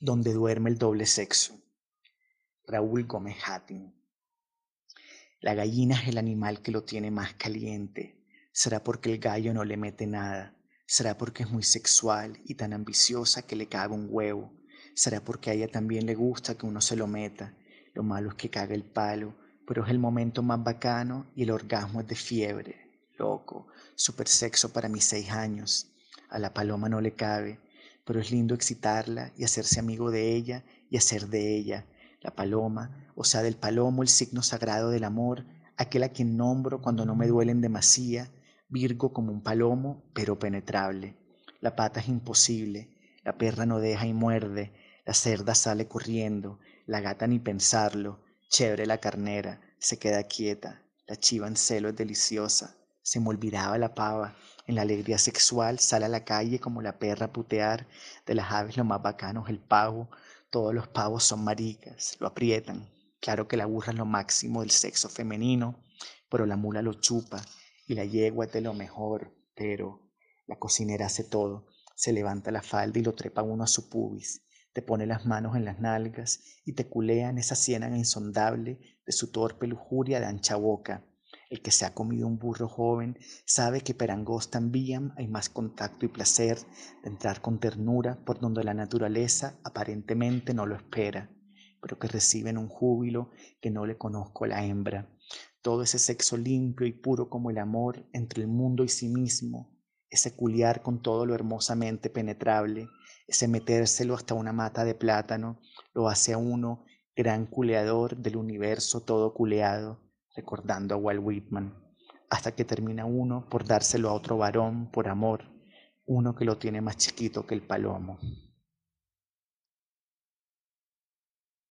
donde duerme el doble sexo. Raúl Gómez Hattin. La gallina es el animal que lo tiene más caliente. ¿Será porque el gallo no le mete nada? ¿Será porque es muy sexual y tan ambiciosa que le caga un huevo? ¿Será porque a ella también le gusta que uno se lo meta? Lo malo es que caga el palo, pero es el momento más bacano y el orgasmo es de fiebre. Loco, super sexo para mis seis años. A la paloma no le cabe, pero es lindo excitarla y hacerse amigo de ella y hacer de ella la paloma, o sea, del palomo el signo sagrado del amor, aquel a quien nombro cuando no me duelen demasía, virgo como un palomo, pero penetrable. La pata es imposible, la perra no deja y muerde, la cerda sale corriendo, la gata ni pensarlo, chévere la carnera, se queda quieta, la chiva en celo es deliciosa, se me olvidaba la pava, en la alegría sexual sale a la calle como la perra a putear, de las aves lo más bacano es el pavo, todos los pavos son maricas, lo aprietan, claro que la burra es lo máximo del sexo femenino, pero la mula lo chupa y la yegua es de lo mejor, pero la cocinera hace todo, se levanta la falda y lo trepa uno a su pubis, te pone las manos en las nalgas y te culea en esa ciénaga insondable de su torpe lujuria de ancha boca, el que se ha comido un burro joven sabe que per angosta en hay más contacto y placer de entrar con ternura por donde la naturaleza aparentemente no lo espera, pero que reciben un júbilo que no le conozco a la hembra. Todo ese sexo limpio y puro como el amor entre el mundo y sí mismo, ese culiar con todo lo hermosamente penetrable, ese metérselo hasta una mata de plátano, lo hace a uno gran culeador del universo todo culeado recordando a Walt Whitman, hasta que termina uno por dárselo a otro varón por amor, uno que lo tiene más chiquito que el palomo.